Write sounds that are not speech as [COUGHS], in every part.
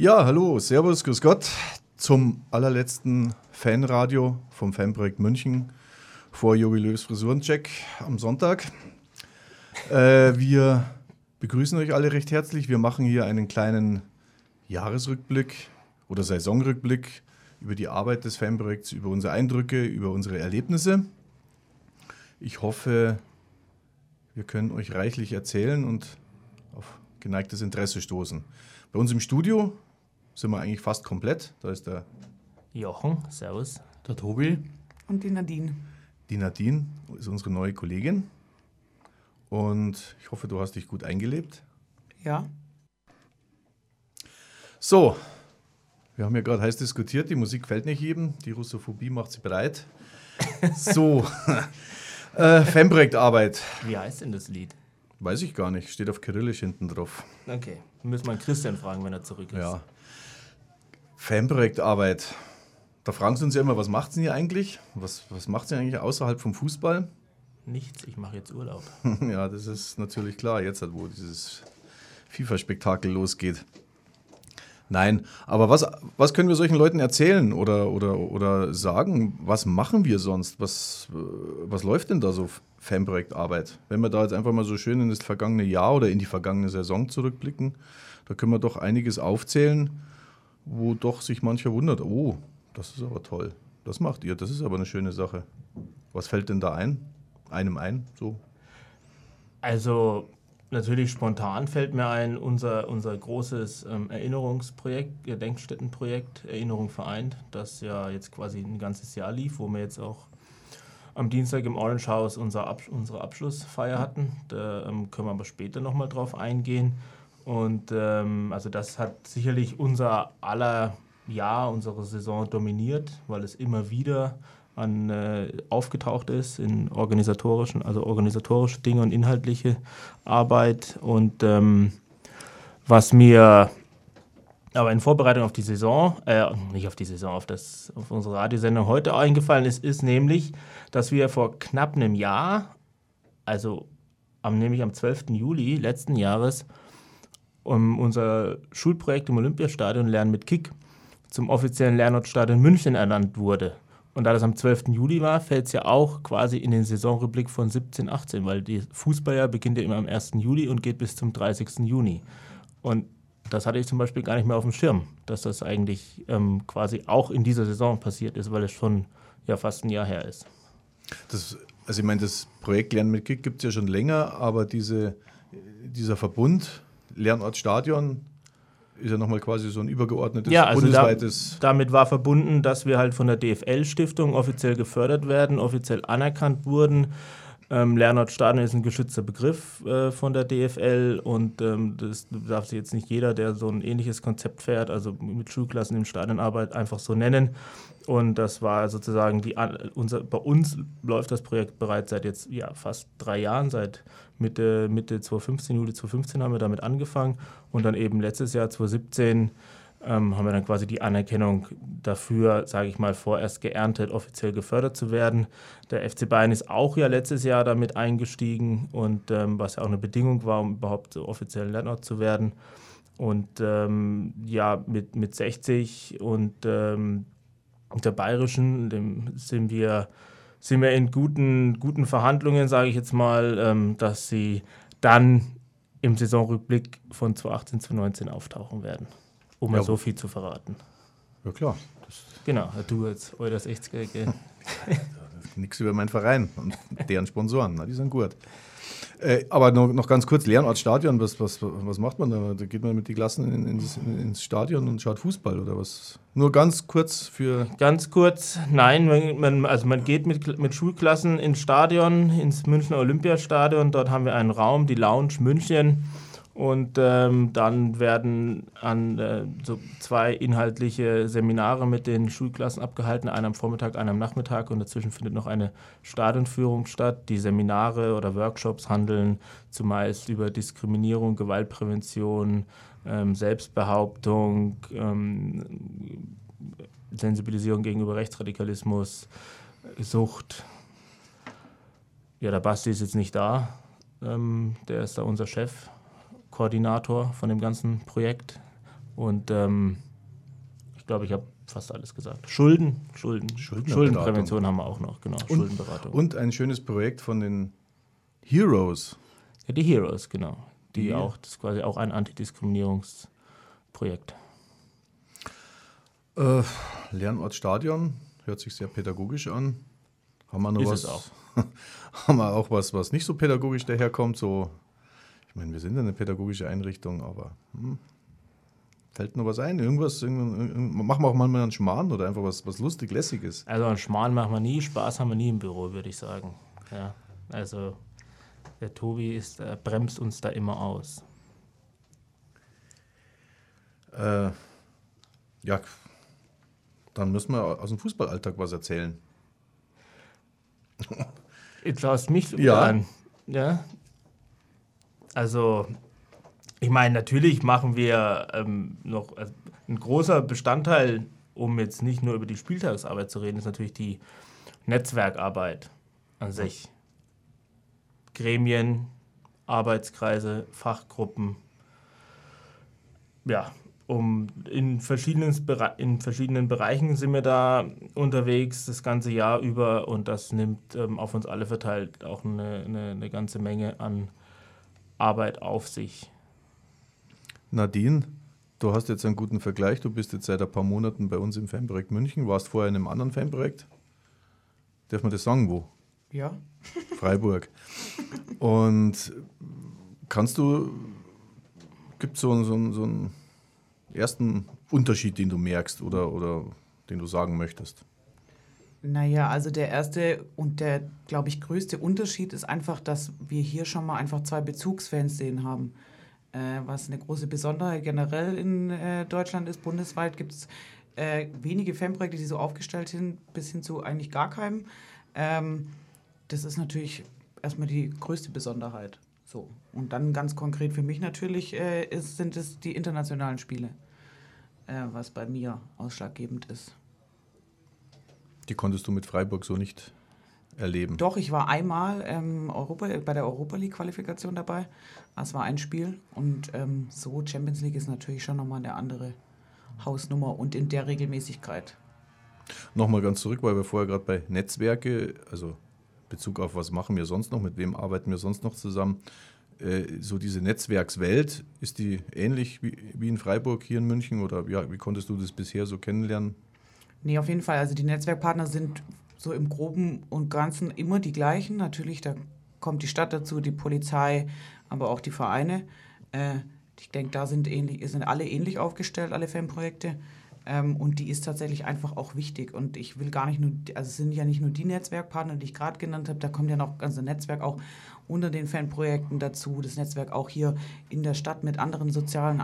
Ja, hallo, Servus, Grüß Gott zum allerletzten Fanradio vom Fanprojekt München vor Jogi Frisurencheck am Sonntag. Äh, wir begrüßen euch alle recht herzlich. Wir machen hier einen kleinen Jahresrückblick oder Saisonrückblick über die Arbeit des Fanprojekts, über unsere Eindrücke, über unsere Erlebnisse. Ich hoffe, wir können euch reichlich erzählen und auf geneigtes Interesse stoßen. Bei uns im Studio sind wir eigentlich fast komplett. Da ist der Jochen, Servus. Der Tobi. Und die Nadine. Die Nadine ist unsere neue Kollegin. Und ich hoffe, du hast dich gut eingelebt. Ja. So, wir haben ja gerade heiß diskutiert, die Musik fällt nicht jedem, die Russophobie macht sie bereit. [LAUGHS] So, [LAUGHS] äh, Fanprojektarbeit. Wie heißt denn das Lied? Weiß ich gar nicht, steht auf Kyrillisch hinten drauf. Okay, müssen wir Christian fragen, wenn er zurück ist. Ja. Fanprojektarbeit. Da fragen sie uns ja immer, was macht sie hier eigentlich? Was, was macht sie eigentlich außerhalb vom Fußball? Nichts, ich mache jetzt Urlaub. [LAUGHS] ja, das ist natürlich klar, jetzt halt, wo dieses FIFA-Spektakel losgeht. Nein, aber was, was können wir solchen Leuten erzählen oder, oder, oder sagen? Was machen wir sonst? Was, was läuft denn da so Fanprojektarbeit? Wenn wir da jetzt einfach mal so schön in das vergangene Jahr oder in die vergangene Saison zurückblicken, da können wir doch einiges aufzählen, wo doch sich mancher wundert, oh, das ist aber toll. Das macht ihr, das ist aber eine schöne Sache. Was fällt denn da ein? Einem ein, so? Also natürlich spontan fällt mir ein, unser, unser großes ähm, Erinnerungsprojekt, Gedenkstättenprojekt Erinnerung vereint, das ja jetzt quasi ein ganzes Jahr lief, wo wir jetzt auch am Dienstag im Orange House unser Ab unsere Abschlussfeier hatten. Da ähm, können wir aber später nochmal drauf eingehen. Und ähm, also das hat sicherlich unser aller Jahr, unsere Saison dominiert, weil es immer wieder an, äh, aufgetaucht ist in organisatorischen, also organisatorische Dinge und inhaltliche Arbeit. Und ähm, was mir aber in Vorbereitung auf die Saison, äh, nicht auf die Saison, auf, das, auf unsere Radiosendung heute eingefallen ist, ist nämlich, dass wir vor knapp einem Jahr, also am, nämlich am 12. Juli letzten Jahres, um unser Schulprojekt im Olympiastadion Lernen mit Kick zum offiziellen Lernortstadion München ernannt wurde. Und da das am 12. Juli war, fällt es ja auch quasi in den Saisonrückblick von 17, 18, weil die Fußballjahr beginnt ja immer am 1. Juli und geht bis zum 30. Juni. Und das hatte ich zum Beispiel gar nicht mehr auf dem Schirm, dass das eigentlich ähm, quasi auch in dieser Saison passiert ist, weil es schon ja fast ein Jahr her ist. Das, also ich meine, das Projekt Lernen mit Kick gibt es ja schon länger, aber diese, dieser Verbund Lernort Stadion ist ja nochmal quasi so ein übergeordnetes ja, also bundesweites. Da, damit war verbunden, dass wir halt von der DFL-Stiftung offiziell gefördert werden, offiziell anerkannt wurden. Ähm, Lernortstadion ist ein geschützter Begriff äh, von der DFL und ähm, das darf sich jetzt nicht jeder, der so ein ähnliches Konzept fährt, also mit Schulklassen im Stadionarbeit, einfach so nennen. Und das war sozusagen die, unser, bei uns läuft das Projekt bereits seit jetzt ja, fast drei Jahren, seit Mitte, Mitte 2015, Juli 2015 haben wir damit angefangen und dann eben letztes Jahr 2017 ähm, haben wir dann quasi die Anerkennung dafür, sage ich mal, vorerst geerntet, offiziell gefördert zu werden. Der FC Bayern ist auch ja letztes Jahr damit eingestiegen und ähm, was ja auch eine Bedingung war, um überhaupt so offiziell Landort zu werden. Und ähm, ja, mit, mit 60 und ähm, der Bayerischen, dem sind wir sind wir in guten, guten Verhandlungen, sage ich jetzt mal, ähm, dass sie dann im Saisonrückblick von 2018, 2019 auftauchen werden, um ja, mal so viel zu verraten. Ja, klar. Das genau, du als Euders 60er. Nichts über meinen Verein und deren Sponsoren, na, die sind gut. Äh, aber noch, noch ganz kurz, Lernort was, was, was macht man da? Da geht man mit den Klassen in, ins, ins Stadion und schaut Fußball oder was? Nur ganz kurz für... Ganz kurz, nein, man, also man geht mit, mit Schulklassen ins Stadion, ins Münchner Olympiastadion, dort haben wir einen Raum, die Lounge München und ähm, dann werden an äh, so zwei inhaltliche Seminare mit den Schulklassen abgehalten, einer am Vormittag, einer am Nachmittag und dazwischen findet noch eine Stadionführung statt. Die Seminare oder Workshops handeln zumeist über Diskriminierung, Gewaltprävention, ähm, Selbstbehauptung, ähm, Sensibilisierung gegenüber Rechtsradikalismus, Sucht. Ja, der Basti ist jetzt nicht da, ähm, der ist da unser Chef Koordinator von dem ganzen Projekt. Und ähm, ich glaube, ich habe fast alles gesagt. Schulden, Schulden, Schuldenprävention haben wir auch noch, genau. Und, Schuldenberatung. Und ein schönes Projekt von den Heroes. Ja, die Heroes, genau. Die ja. auch, das ist quasi auch ein Antidiskriminierungsprojekt. Äh, Lernort Stadion hört sich sehr pädagogisch an. Haben wir noch ist was? auch. [LAUGHS] haben wir auch was, was nicht so pädagogisch daherkommt? So, ich meine, wir sind eine pädagogische Einrichtung, aber hm, fällt noch was ein? Irgendwas? machen wir auch mal einen Schmarrn oder einfach was, was lustig, lässiges? Also einen Schmarrn machen wir nie, Spaß haben wir nie im Büro, würde ich sagen. Ja, also der Tobi ist, äh, bremst uns da immer aus. Äh, ja, dann müssen wir aus dem Fußballalltag was erzählen. Jetzt schaust mich ja. an. Ja. Also, ich meine, natürlich machen wir ähm, noch also ein großer Bestandteil, um jetzt nicht nur über die Spieltagsarbeit zu reden, ist natürlich die Netzwerkarbeit an sich. Gremien, Arbeitskreise, Fachgruppen. Ja, um in verschiedenen, in verschiedenen Bereichen sind wir da unterwegs das ganze Jahr über und das nimmt ähm, auf uns alle verteilt auch eine, eine, eine, ganze Menge an Arbeit auf sich. Nadine, du hast jetzt einen guten Vergleich. Du bist jetzt seit ein paar Monaten bei uns im Fanprojekt München, warst vorher in einem anderen Fanprojekt. Darf man das sagen, wo? Ja. [LAUGHS] Freiburg. Und kannst du, gibt es so, so, so ein ersten Unterschied, den du merkst oder, oder den du sagen möchtest? Naja, also der erste und der, glaube ich, größte Unterschied ist einfach, dass wir hier schon mal einfach zwei Bezugsfans haben. Äh, was eine große Besonderheit generell in äh, Deutschland ist. Bundesweit gibt es äh, wenige Fanprojekte, die so aufgestellt sind, bis hin zu eigentlich gar keinem. Ähm, das ist natürlich erstmal die größte Besonderheit. So. Und dann ganz konkret für mich natürlich äh, ist, sind es die internationalen Spiele, äh, was bei mir ausschlaggebend ist. Die konntest du mit Freiburg so nicht erleben? Doch, ich war einmal ähm, Europa, bei der Europa League-Qualifikation dabei. Das war ein Spiel. Und ähm, so Champions League ist natürlich schon nochmal eine andere Hausnummer und in der Regelmäßigkeit. Nochmal ganz zurück, weil wir vorher gerade bei Netzwerke, also Bezug auf was machen wir sonst noch, mit wem arbeiten wir sonst noch zusammen. Äh, so diese Netzwerkswelt, ist die ähnlich wie, wie in Freiburg hier in München oder ja, wie konntest du das bisher so kennenlernen? Nee, auf jeden Fall. Also die Netzwerkpartner sind so im Groben und Ganzen immer die gleichen. Natürlich, da kommt die Stadt dazu, die Polizei, aber auch die Vereine. Äh, ich denke, da sind, ähnlich, sind alle ähnlich aufgestellt, alle Fanprojekte. Ähm, und die ist tatsächlich einfach auch wichtig. Und ich will gar nicht nur, also es sind ja nicht nur die Netzwerkpartner, die ich gerade genannt habe, da kommt ja noch ganze Netzwerk auch unter den Fanprojekten dazu, das Netzwerk auch hier in der Stadt mit anderen sozialen,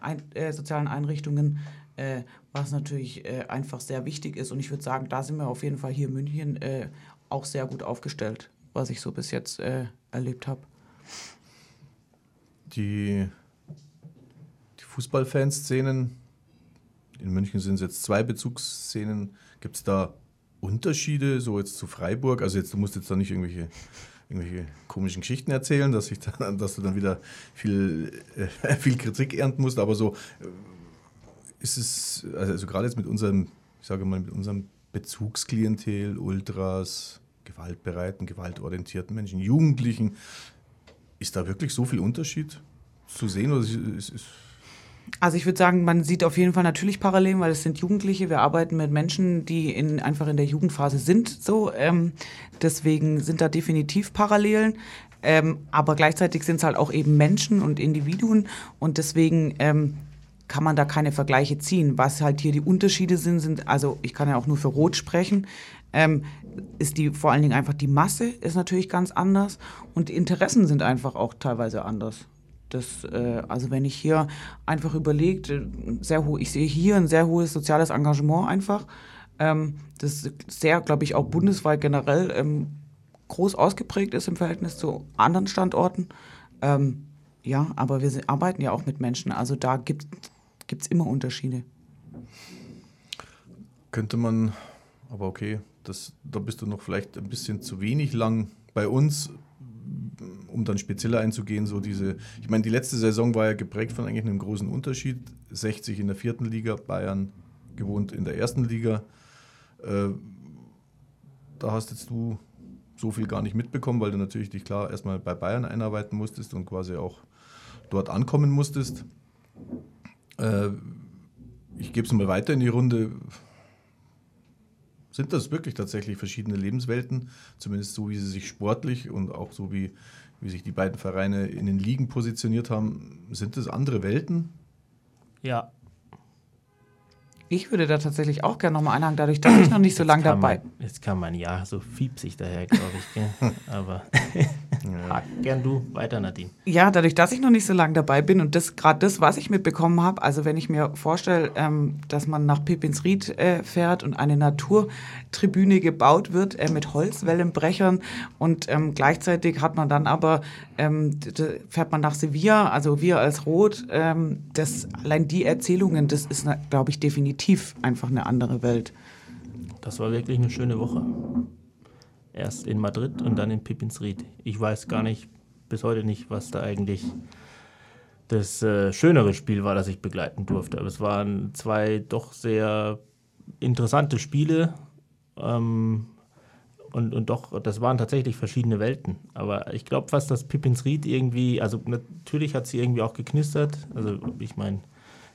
ein, äh, sozialen Einrichtungen, äh, was natürlich äh, einfach sehr wichtig ist. Und ich würde sagen, da sind wir auf jeden Fall hier in München äh, auch sehr gut aufgestellt, was ich so bis jetzt äh, erlebt habe. Die, die Fußballfanszenen in München sind es jetzt zwei Bezugsszenen. Gibt es da Unterschiede, so jetzt zu Freiburg? Also jetzt, du musst jetzt da nicht irgendwelche, irgendwelche komischen Geschichten erzählen, dass, ich dann, [LAUGHS] dass du dann wieder viel, äh, [LAUGHS] viel Kritik ernten musst, aber so äh, ist es, also, also gerade jetzt mit unserem, ich sage mal, mit unserem Bezugsklientel, Ultras, gewaltbereiten, gewaltorientierten Menschen, Jugendlichen, ist da wirklich so viel Unterschied zu sehen? Oder ist, ist, also ich würde sagen, man sieht auf jeden Fall natürlich Parallelen, weil es sind Jugendliche. Wir arbeiten mit Menschen, die in, einfach in der Jugendphase sind. So, ähm, deswegen sind da definitiv Parallelen. Ähm, aber gleichzeitig sind es halt auch eben Menschen und Individuen und deswegen ähm, kann man da keine Vergleiche ziehen. Was halt hier die Unterschiede sind, sind also ich kann ja auch nur für Rot sprechen. Ähm, ist die vor allen Dingen einfach die Masse ist natürlich ganz anders und die Interessen sind einfach auch teilweise anders. Das, äh, also wenn ich hier einfach überlegt, äh, sehr ich sehe hier ein sehr hohes soziales Engagement einfach. Ähm, das sehr, glaube ich, auch bundesweit generell ähm, groß ausgeprägt ist im Verhältnis zu anderen Standorten. Ähm, ja, aber wir arbeiten ja auch mit Menschen, also da gibt es immer Unterschiede. Könnte man, aber okay, das, da bist du noch vielleicht ein bisschen zu wenig lang bei uns um dann spezieller einzugehen, so diese, ich meine, die letzte Saison war ja geprägt von eigentlich einem großen Unterschied. 60 in der vierten Liga, Bayern gewohnt in der ersten Liga. Äh, da hast jetzt du so viel gar nicht mitbekommen, weil du natürlich dich klar erstmal bei Bayern einarbeiten musstest und quasi auch dort ankommen musstest. Äh, ich gebe es mal weiter in die Runde. Sind das wirklich tatsächlich verschiedene Lebenswelten, zumindest so, wie sie sich sportlich und auch so, wie, wie sich die beiden Vereine in den Ligen positioniert haben? Sind das andere Welten? Ja, ich würde da tatsächlich auch gerne nochmal einhaken, dadurch, dass ich noch nicht so lange dabei bin. Jetzt kann man ja so fiepsig daher, glaube ich. Gell? [LAUGHS] Aber ja. gern du weiter, Nadine. Ja, dadurch, dass ich noch nicht so lange dabei bin und das gerade das, was ich mitbekommen habe, also wenn ich mir vorstelle, ähm, dass man nach Pippinsried äh, fährt und eine Naturtribüne gebaut wird äh, mit Holzwellenbrechern und ähm, gleichzeitig hat man dann aber, ähm, fährt man nach Sevilla, also wir als Rot, ähm, das, allein die Erzählungen, das ist, glaube ich, definitiv definitiv einfach eine andere Welt. Das war wirklich eine schöne Woche. Erst in Madrid und dann in Pippinsried. Ich weiß gar nicht, bis heute nicht, was da eigentlich das äh, schönere Spiel war, das ich begleiten durfte. Aber es waren zwei doch sehr interessante Spiele. Ähm, und, und doch, das waren tatsächlich verschiedene Welten. Aber ich glaube fast, dass Pippinsried irgendwie, also natürlich hat sie irgendwie auch geknistert. Also ich meine,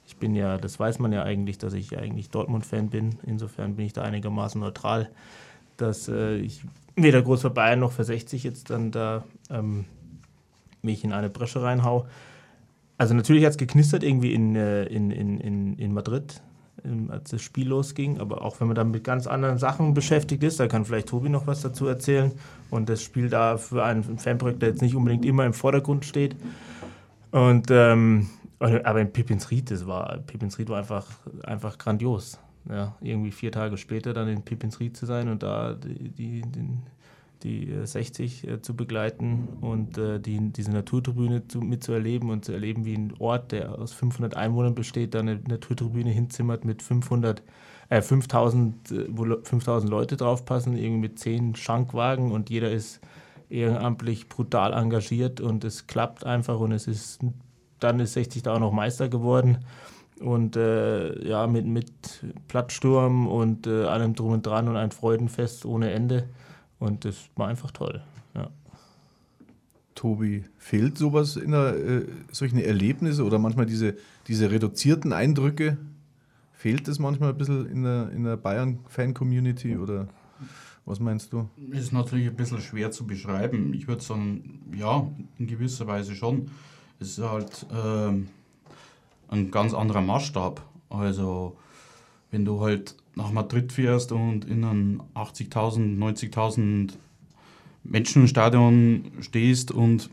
ich bin ja, das weiß man ja eigentlich, dass ich eigentlich Dortmund-Fan bin. Insofern bin ich da einigermaßen neutral, dass äh, ich weder groß für Bayern noch für 60 jetzt dann da ähm, mich in eine Bresche reinhau. Also natürlich hat es geknistert irgendwie in, äh, in, in, in, in Madrid, als das Spiel losging. Aber auch wenn man dann mit ganz anderen Sachen beschäftigt ist, da kann vielleicht Tobi noch was dazu erzählen. Und das Spiel da für einen Fanprojekt, der jetzt nicht unbedingt immer im Vordergrund steht. Und ähm, aber in Pippins Ried, das war, Pippins Ried war einfach, einfach grandios. Ja, irgendwie vier Tage später dann in Pippins Ried zu sein und da die, die, die, die 60 äh, zu begleiten und äh, die, diese Naturtribüne zu, mitzuerleben und zu erleben, wie ein Ort, der aus 500 Einwohnern besteht, da eine Naturtribüne hinzimmert mit 500, äh, 5000, äh, wo 5000 Leute draufpassen, irgendwie mit 10 Schankwagen und jeder ist ehrenamtlich brutal engagiert und es klappt einfach und es ist dann ist 60 da auch noch Meister geworden. Und äh, ja, mit, mit Plattsturm und äh, allem drum und dran und ein Freudenfest ohne Ende. Und das war einfach toll. Ja. Tobi, fehlt sowas in der, äh, solchen Erlebnisse oder manchmal diese, diese reduzierten Eindrücke? Fehlt das manchmal ein bisschen in der, in der Bayern-Fan-Community oder was meinst du? Ist natürlich ein bisschen schwer zu beschreiben. Ich würde sagen, ja, in gewisser Weise schon ist halt äh, ein ganz anderer Maßstab. Also wenn du halt nach Madrid fährst und in einem 80.000, 90.000 Menschenstadion stehst und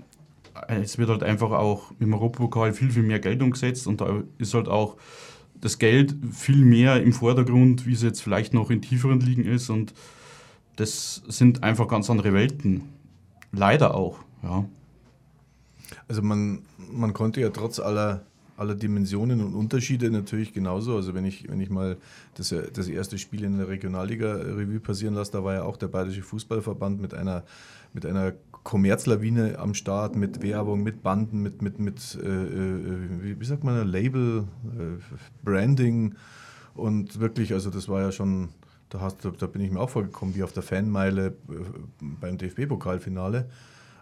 es wird halt einfach auch im Europapokal viel, viel mehr Geld umgesetzt und da ist halt auch das Geld viel mehr im Vordergrund, wie es jetzt vielleicht noch in tieferen Ligen ist und das sind einfach ganz andere Welten. Leider auch, ja. Also man, man konnte ja trotz aller, aller Dimensionen und Unterschiede natürlich genauso, also wenn ich, wenn ich mal das, das erste Spiel in der Regionalliga-Revue passieren lasse, da war ja auch der Bayerische Fußballverband mit einer, mit einer Kommerzlawine am Start, mit Werbung, mit Banden, mit, mit, mit äh, äh wie, wie, sagt man, Label, äh, Branding und wirklich, also das war ja schon, da, hast, da bin ich mir auch vorgekommen, wie auf der Fanmeile äh, beim DFB-Pokalfinale.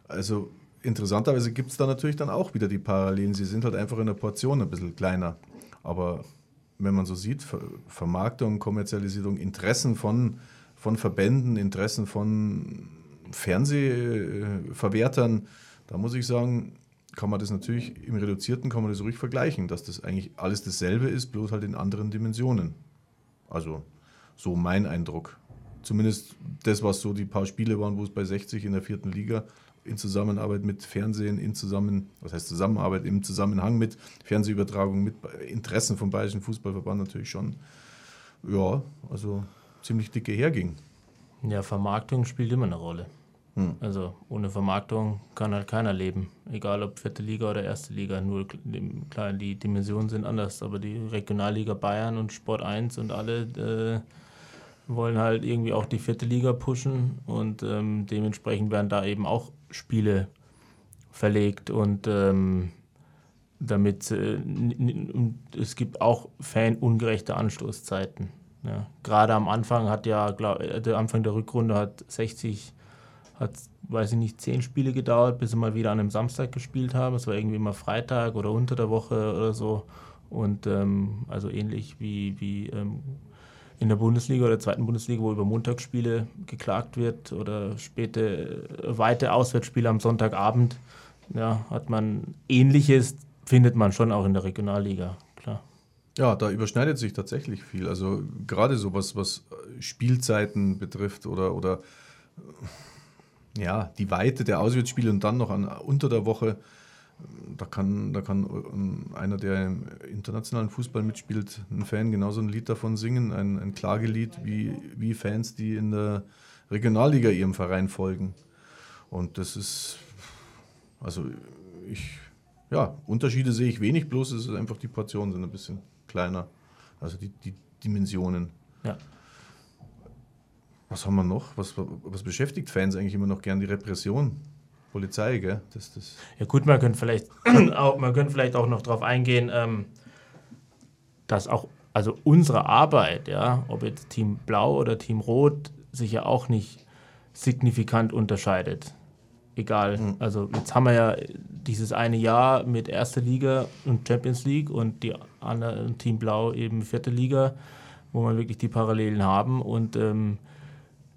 Also interessanterweise gibt es da natürlich dann auch wieder die Parallelen. Sie sind halt einfach in der Portion ein bisschen kleiner. Aber wenn man so sieht, Ver Vermarktung, Kommerzialisierung, Interessen von, von Verbänden, Interessen von Fernsehverwertern, da muss ich sagen, kann man das natürlich im Reduzierten kann man das ruhig vergleichen, dass das eigentlich alles dasselbe ist, bloß halt in anderen Dimensionen. Also so mein Eindruck. Zumindest das, was so die paar Spiele waren, wo es bei 60 in der vierten Liga in Zusammenarbeit mit Fernsehen, in Zusammen, was heißt Zusammenarbeit, im Zusammenhang mit Fernsehübertragung, mit Interessen vom Bayerischen Fußballverband natürlich schon, ja, also ziemlich dicke herging. Ja, Vermarktung spielt immer eine Rolle. Hm. Also ohne Vermarktung kann halt keiner leben. Egal ob vierte Liga oder erste Liga. Nur klar, die Dimensionen sind anders, aber die Regionalliga Bayern und Sport 1 und alle äh, wollen halt irgendwie auch die vierte Liga pushen und ähm, dementsprechend werden da eben auch Spiele verlegt und ähm, damit äh, es gibt auch fanungerechte Anstoßzeiten. Ja. Gerade am Anfang hat ja, glaub, äh, der Anfang der Rückrunde hat 60, hat, weiß ich nicht, zehn Spiele gedauert, bis sie mal wieder an einem Samstag gespielt haben. Es war irgendwie immer Freitag oder unter der Woche oder so. Und ähm, also ähnlich wie, wie ähm, in der Bundesliga oder der zweiten Bundesliga, wo über Montagsspiele geklagt wird oder späte, weite Auswärtsspiele am Sonntagabend, ja, hat man ähnliches, findet man schon auch in der Regionalliga, klar. Ja, da überschneidet sich tatsächlich viel. Also gerade so was, was Spielzeiten betrifft oder, oder ja, die Weite der Auswärtsspiele und dann noch an, unter der Woche da kann, da kann ähm, einer, der im internationalen Fußball mitspielt, ein Fan genauso ein Lied davon singen, ein, ein Klagelied, wie, wie Fans, die in der Regionalliga ihrem Verein folgen. Und das ist, also ich, ja, Unterschiede sehe ich wenig, bloß es ist einfach die Portionen sind ein bisschen kleiner, also die, die Dimensionen. Ja. Was haben wir noch? Was, was beschäftigt Fans eigentlich immer noch gern? Die Repression. Polizei, gell? Das, das ja gut, man könnte vielleicht [COUGHS] auch, man könnte vielleicht auch noch darauf eingehen, ähm, dass auch also unsere Arbeit, ja, ob jetzt Team Blau oder Team Rot, sich ja auch nicht signifikant unterscheidet. Egal. Mhm. Also jetzt haben wir ja dieses eine Jahr mit erster Liga und Champions League und die andere Team Blau eben vierte Liga, wo man wirklich die Parallelen haben und ähm,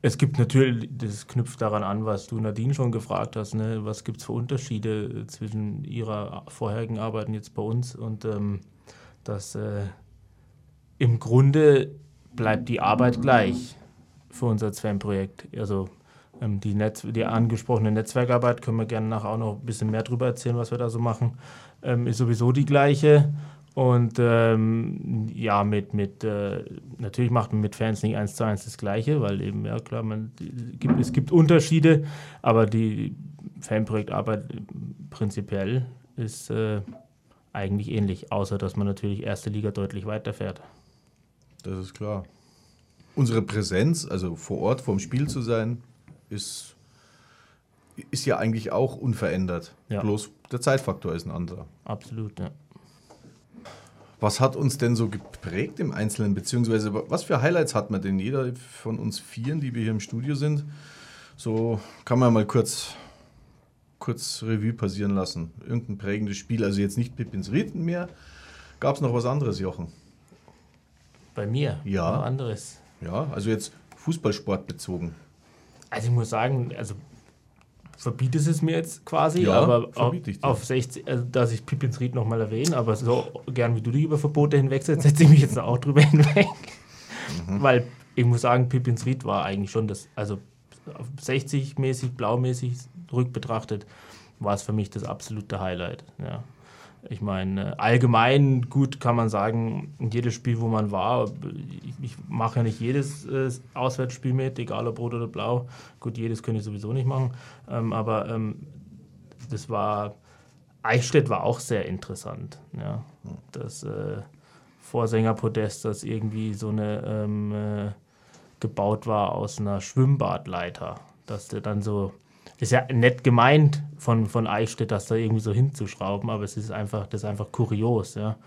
es gibt natürlich, das knüpft daran an, was du Nadine schon gefragt hast, ne? was gibt es für Unterschiede zwischen ihrer vorherigen Arbeit und jetzt bei uns und ähm, dass äh, im Grunde bleibt die Arbeit gleich für unser Zwem-Projekt. Also ähm, die, Netz die angesprochene Netzwerkarbeit, können wir gerne nachher auch noch ein bisschen mehr darüber erzählen, was wir da so machen, ähm, ist sowieso die gleiche. Und ähm, ja, mit, mit äh, natürlich macht man mit Fans nicht eins zu eins das Gleiche, weil eben, ja klar, man, gibt, es gibt Unterschiede, aber die Fanprojektarbeit prinzipiell ist äh, eigentlich ähnlich, außer dass man natürlich erste Liga deutlich weiterfährt. Das ist klar. Unsere Präsenz, also vor Ort vorm Spiel zu sein, ist, ist ja eigentlich auch unverändert. Ja. Bloß der Zeitfaktor ist ein anderer. Absolut, ja. Was hat uns denn so geprägt im Einzelnen, beziehungsweise was für Highlights hat man denn? Jeder von uns Vieren, die wir hier im Studio sind, so kann man mal kurz, kurz Revue passieren lassen. Irgendein prägendes Spiel, also jetzt nicht Pippins Rieten mehr. Gab es noch was anderes, Jochen? Bei mir? Ja. Was anderes? Ja, also jetzt Fußballsport bezogen. Also ich muss sagen, also verbietet es mir jetzt quasi, ja, aber auf, auf 60, also dass ich Pippins Ried nochmal erwähne, aber so gern wie du dich über Verbote hinwegsetzt, [LAUGHS] setze ich mich jetzt auch drüber [LAUGHS] hinweg. Mhm. Weil ich muss sagen, Pippins Ried war eigentlich schon das, also 60-mäßig, blaumäßig rückbetrachtet, war es für mich das absolute Highlight. Ja. Ich meine, allgemein gut kann man sagen, jedes Spiel, wo man war, ich, ich mache ja nicht jedes äh, Auswärtsspiel mit, egal ob rot oder blau. Gut, jedes könnte ich sowieso nicht machen. Ähm, aber ähm, das war, Eichstätt war auch sehr interessant. Ja. Das äh, Vorsängerpodest, das irgendwie so eine ähm, äh, gebaut war aus einer Schwimmbadleiter. Dass der dann so ist ja nett gemeint von, von Eichstätt, das da irgendwie so hinzuschrauben, aber es ist einfach, das ist einfach kurios, ja.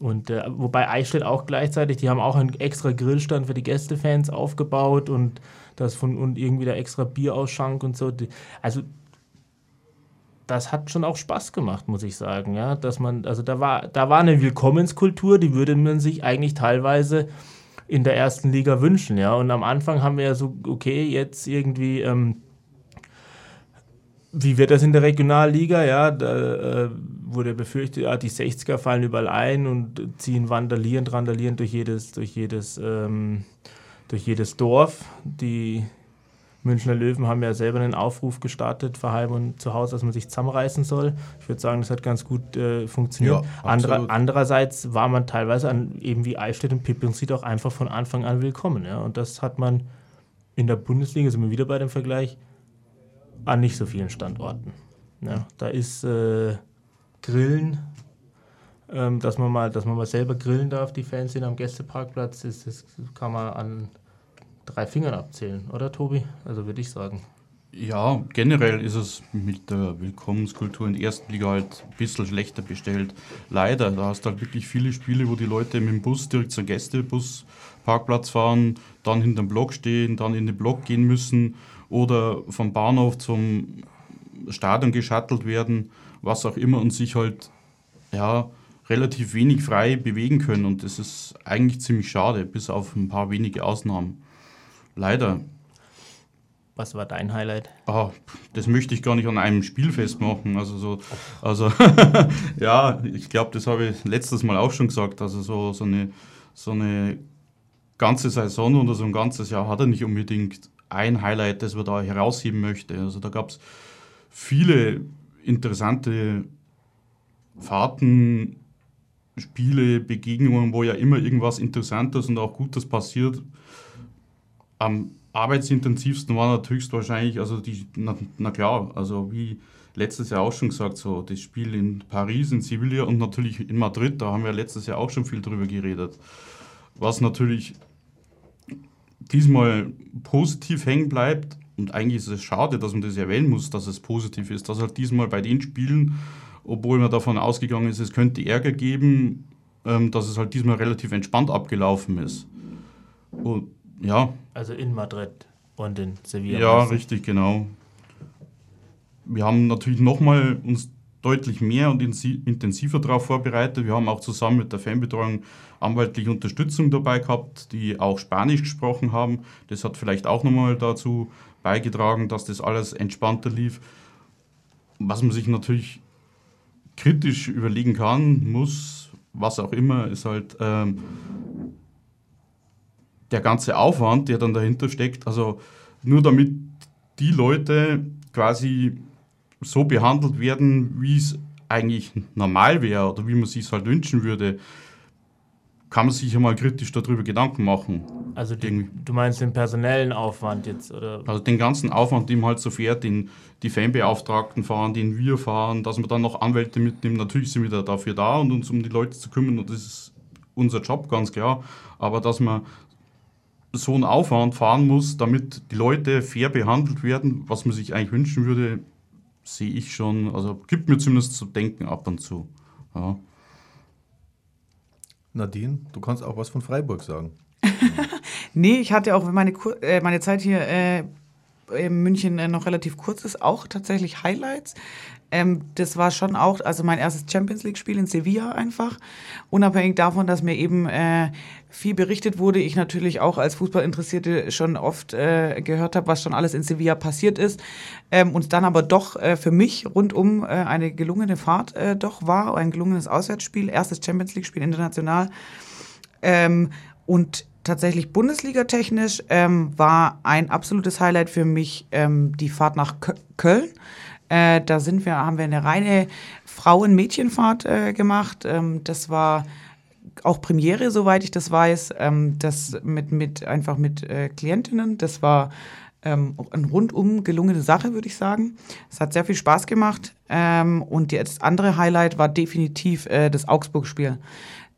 Und äh, wobei Eichstätt auch gleichzeitig, die haben auch einen extra Grillstand für die Gästefans aufgebaut und das von und irgendwie da extra Bierausschank und so. Also das hat schon auch Spaß gemacht, muss ich sagen, ja, dass man, also da war, da war eine Willkommenskultur, die würde man sich eigentlich teilweise in der ersten Liga wünschen, ja. Und am Anfang haben wir ja so, okay, jetzt irgendwie ähm, wie wird das in der Regionalliga? Ja, da äh, wurde befürchtet, ja, die 60er fallen überall ein und ziehen vandalierend, randalierend durch jedes, durch jedes, ähm, durch jedes Dorf. Die Münchner Löwen haben ja selber einen Aufruf gestartet, verheim und zu Hause, dass man sich zusammenreißen soll. Ich würde sagen, das hat ganz gut äh, funktioniert. Ja, Andere, andererseits war man teilweise an, eben wie Eichstätt und Pippinsied auch einfach von Anfang an willkommen. Ja? Und das hat man in der Bundesliga, sind wir wieder bei dem Vergleich, an nicht so vielen Standorten. Ja, da ist äh, Grillen, ähm, dass, man mal, dass man mal selber grillen darf, die Fans sind am Gästeparkplatz, das, das kann man an drei Fingern abzählen, oder Tobi? Also würde ich sagen. Ja, generell ist es mit der Willkommenskultur in der ersten Liga halt ein bisschen schlechter bestellt. Leider, da hast du halt wirklich viele Spiele, wo die Leute mit dem Bus direkt zum Gästebusparkplatz fahren, dann hinterm Block stehen, dann in den Block gehen müssen oder vom Bahnhof zum Stadion geschattelt werden, was auch immer und sich halt ja, relativ wenig frei bewegen können. Und das ist eigentlich ziemlich schade, bis auf ein paar wenige Ausnahmen. Leider. Was war dein Highlight? Oh, das möchte ich gar nicht an einem Spiel festmachen. Also so, also [LAUGHS] ja, ich glaube, das habe ich letztes Mal auch schon gesagt. Also so, so eine so eine ganze Saison oder so ein ganzes Jahr hat er nicht unbedingt ein Highlight, das man da herausheben möchte. Also da gab es viele interessante Fahrten, Spiele, Begegnungen, wo ja immer irgendwas Interessantes und auch Gutes passiert. Am arbeitsintensivsten war natürlich wahrscheinlich, also die, na, na, klar, also wie letztes Jahr auch schon gesagt, so das Spiel in Paris, in Sevilla und natürlich in Madrid, da haben wir letztes Jahr auch schon viel drüber geredet. Was natürlich diesmal positiv hängen bleibt, und eigentlich ist es schade, dass man das erwähnen muss, dass es positiv ist, dass halt diesmal bei den Spielen, obwohl man davon ausgegangen ist, es könnte Ärger geben, ähm, dass es halt diesmal relativ entspannt abgelaufen ist. Und ja. Also in Madrid und in Sevilla. Ja, richtig, genau. Wir haben natürlich nochmal uns deutlich mehr und intensiver darauf vorbereitet. Wir haben auch zusammen mit der Fanbetreuung anwaltliche Unterstützung dabei gehabt, die auch Spanisch gesprochen haben. Das hat vielleicht auch nochmal dazu beigetragen, dass das alles entspannter lief. Was man sich natürlich kritisch überlegen kann, muss, was auch immer, ist halt ähm, der ganze Aufwand, der dann dahinter steckt. Also nur damit die Leute quasi so behandelt werden, wie es eigentlich normal wäre oder wie man sich es halt wünschen würde, kann man sich ja mal kritisch darüber Gedanken machen. Also die, du meinst den personellen Aufwand jetzt, oder? Also den ganzen Aufwand, den man halt so fährt, den die Fanbeauftragten fahren, den wir fahren, dass man dann noch Anwälte mitnimmt. Natürlich sind wir da dafür da und uns um die Leute zu kümmern und das ist unser Job, ganz klar. Aber dass man so einen Aufwand fahren muss, damit die Leute fair behandelt werden, was man sich eigentlich wünschen würde, sehe ich schon, also gibt mir zumindest zu denken ab und zu. Ja. Nadine, du kannst auch was von Freiburg sagen. [LAUGHS] nee, ich hatte auch meine, äh, meine Zeit hier äh, in München äh, noch relativ kurz ist, auch tatsächlich Highlights. Ähm, das war schon auch, also mein erstes Champions League-Spiel in Sevilla einfach. Unabhängig davon, dass mir eben äh, viel berichtet wurde, ich natürlich auch als Fußballinteressierte schon oft äh, gehört habe, was schon alles in Sevilla passiert ist. Ähm, und dann aber doch äh, für mich rundum äh, eine gelungene Fahrt äh, doch war, ein gelungenes Auswärtsspiel, erstes Champions League-Spiel international. Ähm, und tatsächlich Bundesliga-technisch ähm, war ein absolutes Highlight für mich ähm, die Fahrt nach Köln. Äh, da sind wir, haben wir eine reine Frauen-Mädchenfahrt äh, gemacht. Ähm, das war auch Premiere, soweit ich das weiß. Ähm, das mit, mit einfach mit äh, Klientinnen. Das war ähm, eine rundum gelungene Sache, würde ich sagen. Es hat sehr viel Spaß gemacht. Ähm, und das andere Highlight war definitiv äh, das Augsburg-Spiel.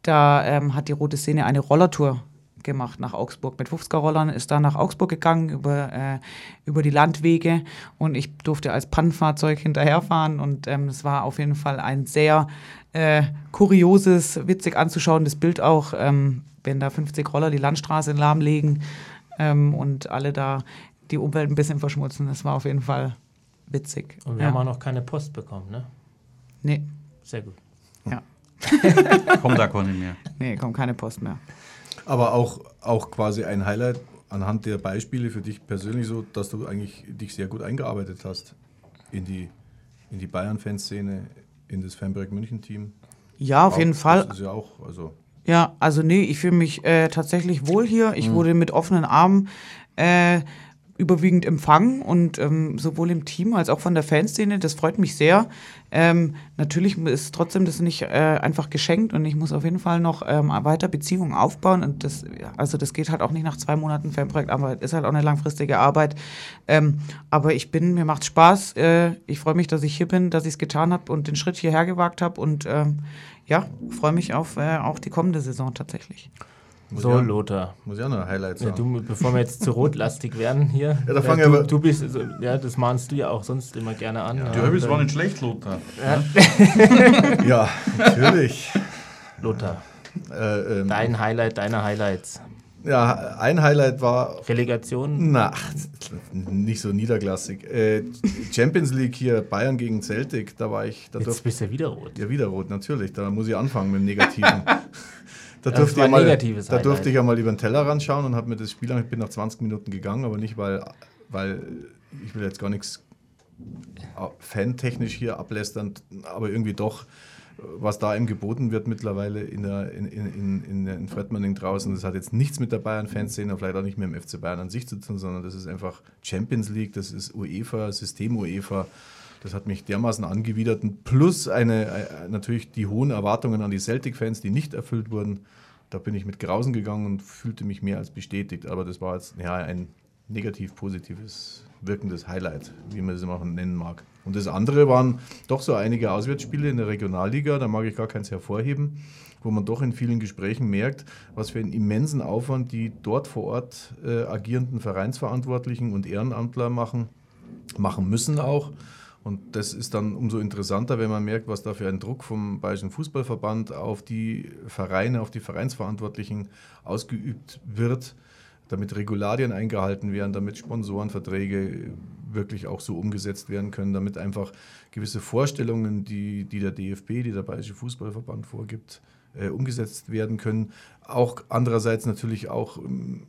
Da ähm, hat die Rote Szene eine Rollertour gemacht nach Augsburg. Mit 50er-Rollern ist da nach Augsburg gegangen über, äh, über die Landwege und ich durfte als Pannenfahrzeug hinterherfahren und ähm, es war auf jeden Fall ein sehr äh, kurioses, witzig anzuschauendes Bild auch, ähm, wenn da 50 Roller die Landstraße lahmlegen ähm, und alle da die Umwelt ein bisschen verschmutzen. Das war auf jeden Fall witzig. Und wir ja. haben auch noch keine Post bekommen, ne? Nee. Sehr gut. Ja. kommt da nicht mehr. Nee, kommt keine Post mehr. Aber auch, auch quasi ein Highlight anhand der Beispiele für dich persönlich so, dass du eigentlich dich sehr gut eingearbeitet hast in die, in die Bayern-Fanszene, in das Fanberg München-Team. Ja, auf auch, jeden Fall. Das ist ja auch, also. Ja, also nee, ich fühle mich äh, tatsächlich wohl hier. Ich mhm. wurde mit offenen Armen äh, überwiegend empfangen und ähm, sowohl im Team als auch von der Fanszene. Das freut mich sehr. Ähm, natürlich ist trotzdem das nicht äh, einfach geschenkt und ich muss auf jeden Fall noch ähm, weiter Beziehungen aufbauen. Und das, also das geht halt auch nicht nach zwei Monaten Fanprojektarbeit, ist halt auch eine langfristige Arbeit. Ähm, aber ich bin, mir macht Spaß. Äh, ich freue mich, dass ich hier bin, dass ich es getan habe und den Schritt hierher gewagt habe und ähm, ja, freue mich auf äh, auch die kommende Saison tatsächlich. Muss So, ja, Lothar. Muss ja noch Highlights Ja, haben. du, bevor wir jetzt zu rotlastig werden hier. [LAUGHS] Ja, da äh, fang du, du bist, also, ja, das mahnst du ja auch sonst immer gerne an. Die Ja, Derbys dann- waren nicht schlecht, Lothar. [LAUGHS] Ja, natürlich. Lothar, äh, ähm, dein Highlight deiner Highlights. ja, ein Highlight war Relegation. Na, nicht so niederklassig. Äh, Champions League hier, Bayern gegen Celtic, da war ich, da Jetzt bist du ja wieder rot. ja wieder rot, natürlich. Da muss ich anfangen mit dem Negativen. [LAUGHS] Da durfte, ich mal, negatives da durfte ich ja mal über den Teller schauen und habe mir das Spiel, ich bin nach 20 Minuten gegangen, aber nicht, weil, weil ich will jetzt gar nichts äh, fantechnisch hier ablästern, aber irgendwie doch, was da ihm geboten wird mittlerweile in, der, in, in, in, in, in Fredmanning draußen, das hat jetzt nichts mit der Bayern-Fanszene, vielleicht auch nicht mehr im FC Bayern an sich zu tun, sondern das ist einfach Champions League, das ist UEFA, System UEFA. Das hat mich dermaßen angewidert. Plus eine, äh, natürlich die hohen Erwartungen an die Celtic-Fans, die nicht erfüllt wurden. Da bin ich mit Grausen gegangen und fühlte mich mehr als bestätigt. Aber das war jetzt ja, ein negativ-positives, wirkendes Highlight, wie man es immer nennen mag. Und das andere waren doch so einige Auswärtsspiele in der Regionalliga, da mag ich gar keins hervorheben, wo man doch in vielen Gesprächen merkt, was für einen immensen Aufwand die dort vor Ort äh, agierenden Vereinsverantwortlichen und Ehrenamtler machen, machen müssen auch. Und das ist dann umso interessanter, wenn man merkt, was da für ein Druck vom Bayerischen Fußballverband auf die Vereine, auf die Vereinsverantwortlichen ausgeübt wird, damit Regularien eingehalten werden, damit Sponsorenverträge wirklich auch so umgesetzt werden können, damit einfach gewisse Vorstellungen, die, die der DFB, die der Bayerische Fußballverband vorgibt, äh, umgesetzt werden können. Auch andererseits natürlich auch ähm,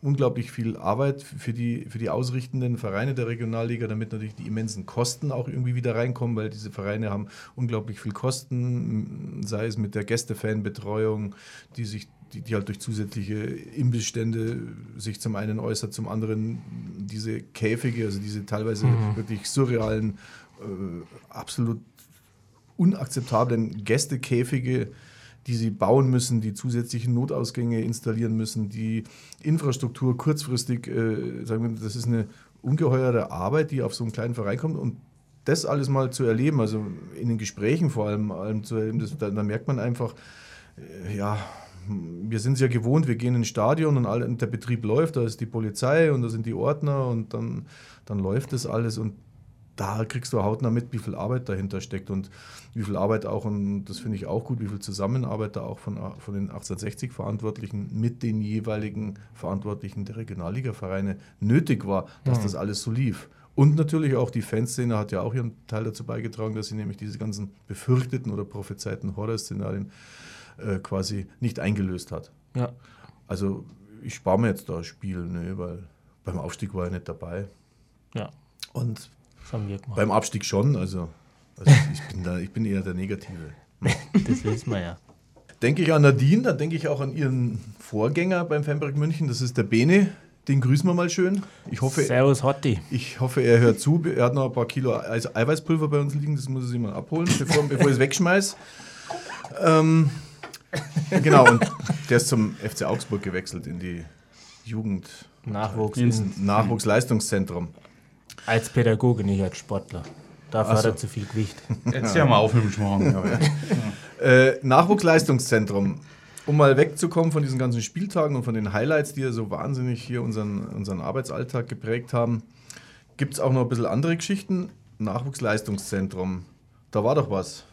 unglaublich viel Arbeit für die, für die ausrichtenden Vereine der Regionalliga, damit natürlich die immensen Kosten auch irgendwie wieder reinkommen, weil diese Vereine haben unglaublich viel Kosten, sei es mit der Gästefanbetreuung, die sich die, die halt durch zusätzliche Imbissstände sich zum einen äußert, zum anderen diese Käfige, also diese teilweise wirklich surrealen, äh, absolut unakzeptablen Gästekäfige, die sie bauen müssen, die zusätzlichen Notausgänge installieren müssen, die Infrastruktur kurzfristig, äh, sagen wir, das ist eine ungeheure Arbeit, die auf so einen kleinen Verein kommt. Und das alles mal zu erleben, also in den Gesprächen vor allem, allem zu erleben, das, da, da merkt man einfach, äh, ja, wir sind es ja gewohnt, wir gehen ins Stadion und, all, und der Betrieb läuft, da ist die Polizei und da sind die Ordner und dann, dann läuft das alles. Und da kriegst du hautnah mit, wie viel Arbeit dahinter steckt und wie viel Arbeit auch, und das finde ich auch gut, wie viel Zusammenarbeit da auch von, von den 1860-Verantwortlichen mit den jeweiligen Verantwortlichen der Regionalliga-Vereine nötig war, dass das alles so lief. Und natürlich auch die Fanszene hat ja auch ihren Teil dazu beigetragen, dass sie nämlich diese ganzen befürchteten oder prophezeiten Horrorszenarien äh, quasi nicht eingelöst hat. Ja. Also ich spare mir jetzt da Spiel, ne, weil beim Aufstieg war ich nicht dabei. Ja, Und haben wir gemacht. beim Abstieg schon, also, also [LAUGHS] ich, bin da, ich bin eher der Negative. [LAUGHS] Das wissen wir ja. Denke ich an Nadine, dann denke ich auch an ihren Vorgänger beim Fanberg München, das ist der Bene. Den grüßen wir mal schön. Ich hoffe, Servus Hotti. ich hoffe, er hört zu. Er hat noch ein paar Kilo Eiweißpulver bei uns liegen, das muss er sich mal abholen, bevor, bevor ich es wegschmeiß. Ähm, genau, und der ist zum FC Augsburg gewechselt in die Jugend, Nachwuchs Ins- in, Nachwuchsleistungszentrum. Als Pädagoge, nicht als Sportler. Dafür Ach hat so. er zu viel Gewicht. [LAUGHS] Jetzt hör mal auf mit dem Schmarrn. Äh, Nachwuchsleistungszentrum. Um mal wegzukommen von diesen ganzen Spieltagen und von den Highlights, die ja so wahnsinnig hier unseren, unseren Arbeitsalltag geprägt haben, gibt es auch noch ein bisschen andere Geschichten. Nachwuchsleistungszentrum. Da war doch was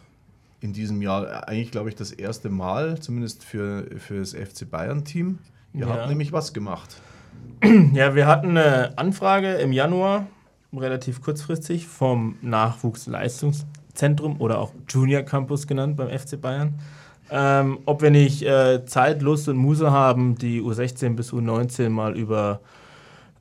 in diesem Jahr. Eigentlich, glaube ich, das erste Mal, zumindest für, für das FC Bayern-Team. Ihr Ja. habt nämlich was gemacht. [CLEARS THROAT] Ja, wir hatten eine Anfrage im Januar, relativ kurzfristig, vom Nachwuchsleistungszentrum oder auch Junior Campus genannt beim FC Bayern. Ähm, ob wir nicht äh, Zeit, Lust und Muse haben, die U16 bis U19 mal über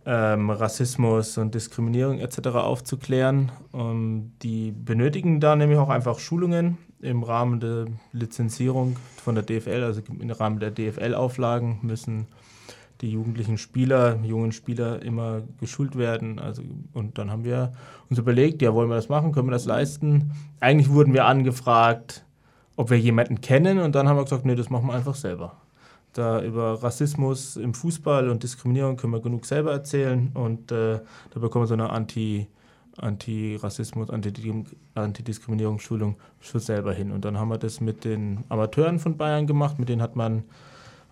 ähm, Rassismus und Diskriminierung etc. aufzuklären. Ähm, die benötigen da nämlich auch einfach Schulungen im Rahmen der Lizenzierung von der DFL, also im Rahmen der DFL-Auflagen müssen die jugendlichen Spieler, jungen Spieler immer geschult werden. Also, und dann haben wir uns überlegt, ja, wollen wir das machen, können wir das leisten? Eigentlich wurden wir angefragt, ob wir jemanden kennen und dann haben wir gesagt, nee, das machen wir einfach selber. Da über Rassismus im Fußball und Diskriminierung können wir genug selber erzählen und äh, da bekommen wir so eine Anti- Anti-Rassismus, Anti- Antidiskriminierungsschulung schon selber hin. Und dann haben wir das mit den Amateuren von Bayern gemacht, mit denen hat man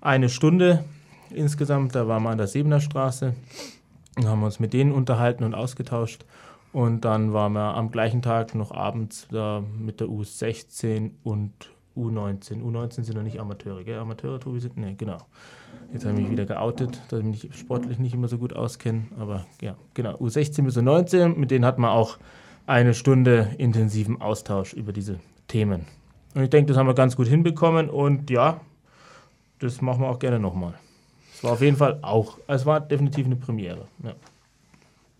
eine Stunde insgesamt. Da waren wir an der Sebener Straße und haben uns mit denen unterhalten und ausgetauscht. Und dann waren wir am gleichen Tag noch abends da mit der U16 und U19. U19 sind noch nicht Amateure, gell? Amateure, Tobi, sind? Ne, genau. Jetzt habe ich mich wieder geoutet, dass ich mich sportlich nicht immer so gut auskenne. Aber ja, genau. U16 bis U19, mit denen hat man auch eine Stunde intensiven Austausch über diese Themen. Und ich denke, das haben wir ganz gut hinbekommen. Und ja, das machen wir auch gerne nochmal. Es war auf jeden Fall auch, es war definitiv eine Premiere. Ja.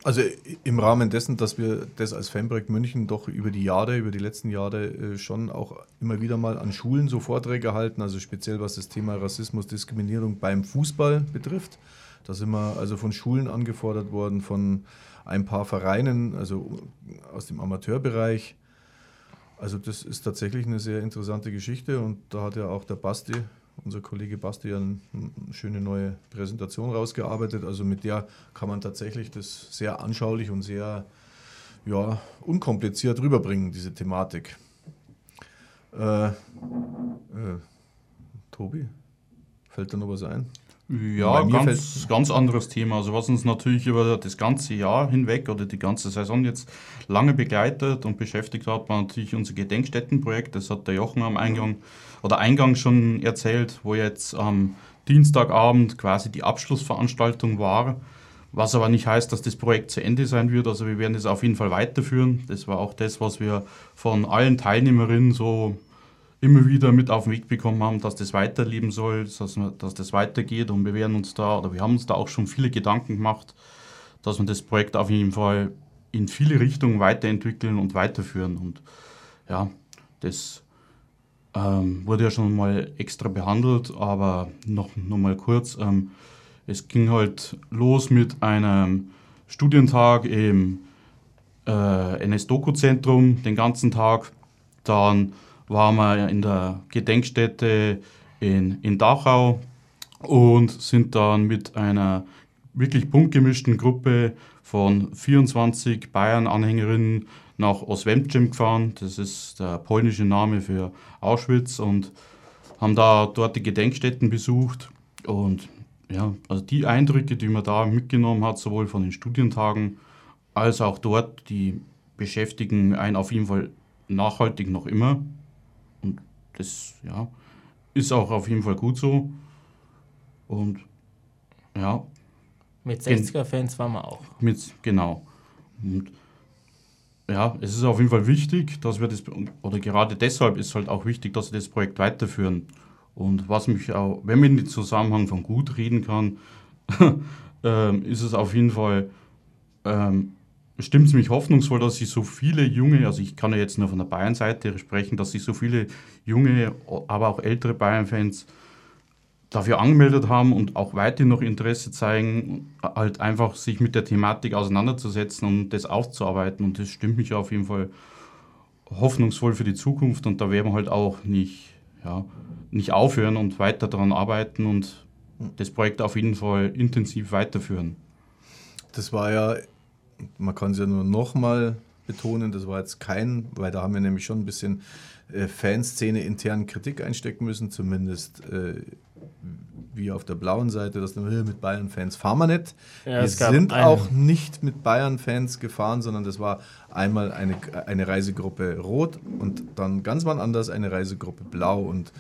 Also im Rahmen dessen, dass wir das als Fanprojekt München doch über die Jahre, über die letzten Jahre äh, schon auch immer wieder mal an Schulen so Vorträge halten, also speziell was das Thema Rassismus, Diskriminierung beim Fußball betrifft. Da sind wir also von Schulen angefordert worden, von ein paar Vereinen, also aus dem Amateurbereich. Also das ist tatsächlich eine sehr interessante Geschichte und da hat ja auch der Basti unser Kollege Bastian eine schöne neue Präsentation rausgearbeitet. Also mit der kann man tatsächlich das sehr anschaulich und sehr ja, unkompliziert rüberbringen, diese Thematik. Äh, äh, Tobi, fällt da noch was ein? Ja, ganz, ganz anderes Thema. Also was uns natürlich über das ganze Jahr hinweg oder die ganze Saison jetzt lange begleitet und beschäftigt hat, war natürlich unser Gedenkstättenprojekt. Das hat der Jochen am Eingang oder Eingang schon erzählt, wo jetzt am Dienstagabend quasi die Abschlussveranstaltung war. Was aber nicht heißt, dass das Projekt zu Ende sein wird. Also wir werden es auf jeden Fall weiterführen. Das war auch das, was wir von allen Teilnehmerinnen so immer wieder mit auf den Weg bekommen haben, dass das weiterleben soll, dass, dass das weitergeht und wir werden uns da, oder wir haben uns da auch schon viele Gedanken gemacht, dass wir das Projekt auf jeden Fall in viele Richtungen weiterentwickeln und weiterführen. Und ja, das ähm, wurde ja schon mal extra behandelt, aber noch, noch mal kurz. Ähm, es ging halt los mit einem Studientag im äh, NS-Doku-Zentrum den ganzen Tag. Dann waren wir in der Gedenkstätte in, in Dachau und sind dann mit einer wirklich punktgemischten Gruppe von 24 Bayern-Anhängerinnen nach Oswemcim gefahren. Das ist der polnische Name für Auschwitz und haben da dort die Gedenkstätten besucht. Und ja, also die Eindrücke, die man da mitgenommen hat, sowohl von den Studientagen als auch dort, die beschäftigen einen auf jeden Fall nachhaltig noch immer. Das ja, ist auch auf jeden Fall gut so. Und ja. Mit 60er-Fans waren wir auch. Mit, genau. Und ja, es ist auf jeden Fall wichtig, dass wir das, oder gerade deshalb ist halt auch wichtig, dass wir das Projekt weiterführen. Und was mich auch, wenn man in den Zusammenhang von gut reden kann, [LAUGHS] ähm, ist es auf jeden Fall ähm, stimmt es mich hoffnungsvoll, dass sich so viele junge, also ich kann ja jetzt nur von der Bayern-Seite sprechen, dass sich so viele junge, aber auch ältere Bayern-Fans dafür angemeldet haben und auch weiterhin noch Interesse zeigen, halt einfach sich mit der Thematik auseinanderzusetzen und das aufzuarbeiten. Und das stimmt mich auf jeden Fall hoffnungsvoll für die Zukunft. Und da werden wir halt auch nicht, ja, nicht aufhören und weiter daran arbeiten und das Projekt auf jeden Fall intensiv weiterführen. Das war ja man kann es ja nur nochmal betonen, das war jetzt kein, weil da haben wir nämlich schon ein bisschen äh, Fanszene intern Kritik einstecken müssen, zumindest äh, wie auf der blauen Seite, dass wir mit Bayern-Fans fahren wir nicht. Ja, wir sind auch nicht mit Bayern-Fans gefahren, sondern das war einmal eine, eine Reisegruppe Rot und dann ganz wann anders eine Reisegruppe Blau. Und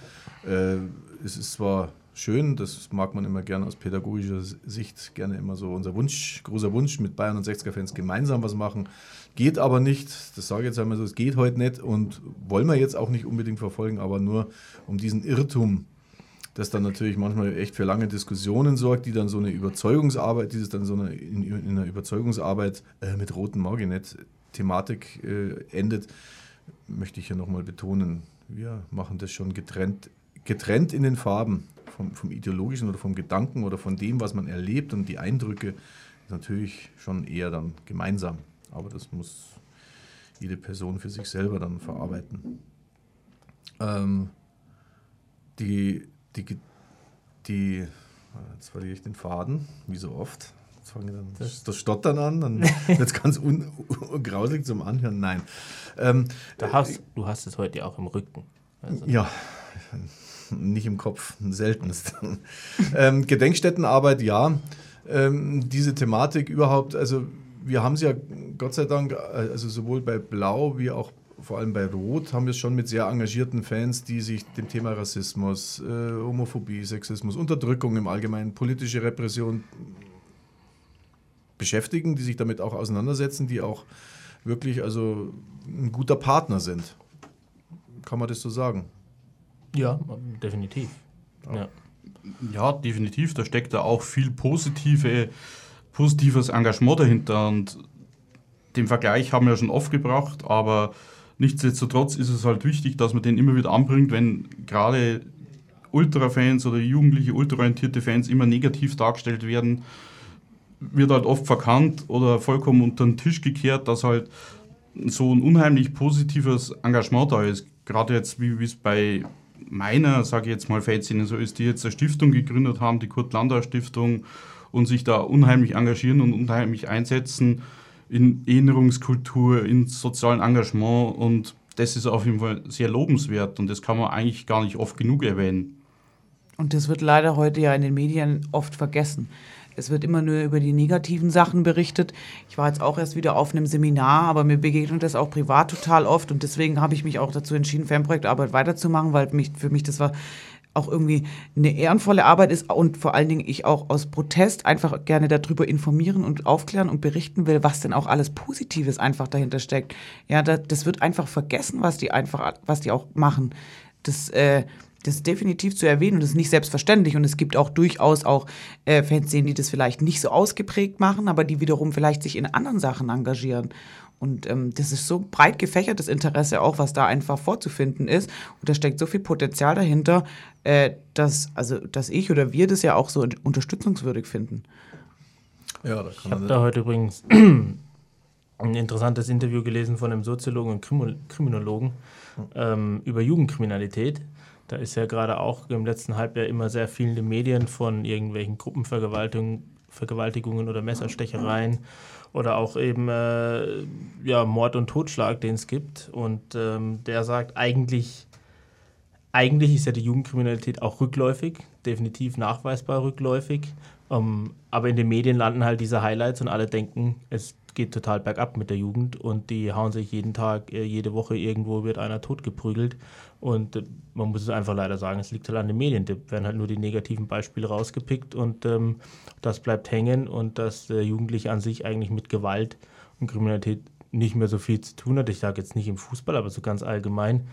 äh, es ist zwar schön. Das mag man immer gerne aus pädagogischer Sicht, gerne immer so unser Wunsch, großer Wunsch, mit Bayern und 60er-Fans gemeinsam was machen. Geht aber nicht, das sage ich jetzt einmal so, es geht heute nicht und wollen wir jetzt auch nicht unbedingt verfolgen, aber nur um diesen Irrtum, das dann natürlich manchmal echt für lange Diskussionen sorgt, die dann so eine Überzeugungsarbeit, dieses dann so eine, in, in einer Überzeugungsarbeit äh, mit roten Marginett Thematik äh, endet, möchte ich hier nochmal betonen, wir machen das schon getrennt, getrennt in den Farben vom, vom ideologischen oder vom Gedanken oder von dem, was man erlebt und die Eindrücke, ist natürlich schon eher dann gemeinsam. Aber das muss jede Person für sich selber dann verarbeiten. Ähm, die, die, die, jetzt verliere ich den Faden, wie so oft. Jetzt fange ich dann das, das Stottern an, dann [LAUGHS] wird es ganz un, un, grausig zum Anhören. Nein. Ähm, du, hast, du hast es heute auch im Rücken. Also. Ja, nicht im Kopf, seltenst. [LAUGHS] ähm, Gedenkstättenarbeit, ja. Ähm, diese Thematik überhaupt, also wir haben es ja Gott sei Dank, also sowohl bei Blau wie auch vor allem bei Rot haben wir es schon mit sehr engagierten Fans, die sich dem Thema Rassismus, äh, Homophobie, Sexismus, Unterdrückung im Allgemeinen, politische Repression beschäftigen, die sich damit auch auseinandersetzen, die auch wirklich also ein guter Partner sind. Kann man das so sagen? Ja, definitiv. Ja, ja definitiv. Da steckt da auch viel positive, positives Engagement dahinter. Und den Vergleich haben wir ja schon oft gebracht, aber nichtsdestotrotz ist es halt wichtig, dass man den immer wieder anbringt, wenn gerade Ultra-Fans oder jugendliche, ultraorientierte Fans immer negativ dargestellt werden, wird halt oft verkannt oder vollkommen unter den Tisch gekehrt, dass halt so ein unheimlich positives Engagement da ist. Gerade jetzt, wie es bei meiner, sage ich jetzt mal, Fanszene so ist, die jetzt eine Stiftung gegründet haben, die Kurt-Landau-Stiftung, und sich da unheimlich engagieren und unheimlich einsetzen in Erinnerungskultur, in sozialen Engagement und das ist auf jeden Fall sehr lobenswert und das kann man eigentlich gar nicht oft genug erwähnen. Und das wird leider heute ja in den Medien oft vergessen. Es wird immer nur über die negativen Sachen berichtet. Ich war jetzt auch erst wieder auf einem Seminar, aber mir begegnet das auch privat total oft und deswegen habe ich mich auch dazu entschieden, Fanprojektarbeit weiterzumachen, weil mich, für mich das war auch irgendwie eine ehrenvolle Arbeit ist und vor allen Dingen ich auch aus Protest einfach gerne darüber informieren und aufklären und berichten will, was denn auch alles Positives einfach dahinter steckt. Ja, das, das wird einfach vergessen, was die einfach, was die auch machen. Das, äh, das ist definitiv zu erwähnen und das ist nicht selbstverständlich. Und es gibt auch durchaus auch äh, Fanszenen, die das vielleicht nicht so ausgeprägt machen, aber die wiederum vielleicht sich in anderen Sachen engagieren. Und ähm, das ist so breit gefächertes Interesse auch, was da einfach vorzufinden ist. Und da steckt so viel Potenzial dahinter, äh, dass, also, dass ich oder wir das ja auch so unterstützungswürdig finden. Ja, da ich habe da heute übrigens ein interessantes Interview gelesen von einem Soziologen und Kriminologen ähm, über Jugendkriminalität. Da ist ja gerade auch im letzten Halbjahr immer sehr viel in den Medien von irgendwelchen Gruppenvergewaltigungen Vergewaltigungen oder Messerstechereien oder auch eben äh, ja, Mord und Totschlag, den es gibt. Und ähm, der sagt, eigentlich, eigentlich ist ja die Jugendkriminalität auch rückläufig, definitiv nachweisbar rückläufig. Ähm, aber in den Medien landen halt diese Highlights und alle denken, es geht total bergab mit der Jugend und die hauen sich jeden Tag, äh, jede Woche irgendwo wird einer totgeprügelt. Und äh, man muss es einfach leider sagen, es liegt halt an den Medien. Da werden halt nur die negativen Beispiele rausgepickt und ähm, das bleibt hängen und dass der Jugendliche an sich eigentlich mit Gewalt und Kriminalität nicht mehr so viel zu tun hat. Ich sage jetzt nicht im Fußball, aber so ganz allgemein.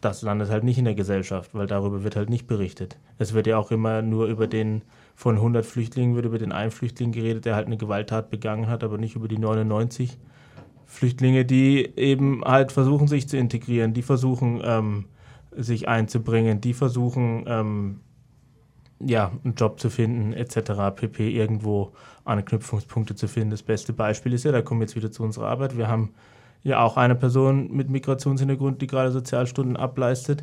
Das landet halt nicht in der Gesellschaft, weil darüber wird halt nicht berichtet. Es wird ja auch immer nur über den von 100 Flüchtlingen wird über den einen Flüchtling geredet, der halt eine Gewalttat begangen hat, aber nicht über die 99 Flüchtlinge, die eben halt versuchen, sich zu integrieren, die versuchen, ähm, sich einzubringen, die versuchen, ähm, ja, einen Job zu finden, etc., pp, irgendwo Anknüpfungspunkte zu finden. Das beste Beispiel ist ja, da kommen wir jetzt wieder zu unserer Arbeit, wir haben ja auch eine Person mit Migrationshintergrund, die gerade Sozialstunden ableistet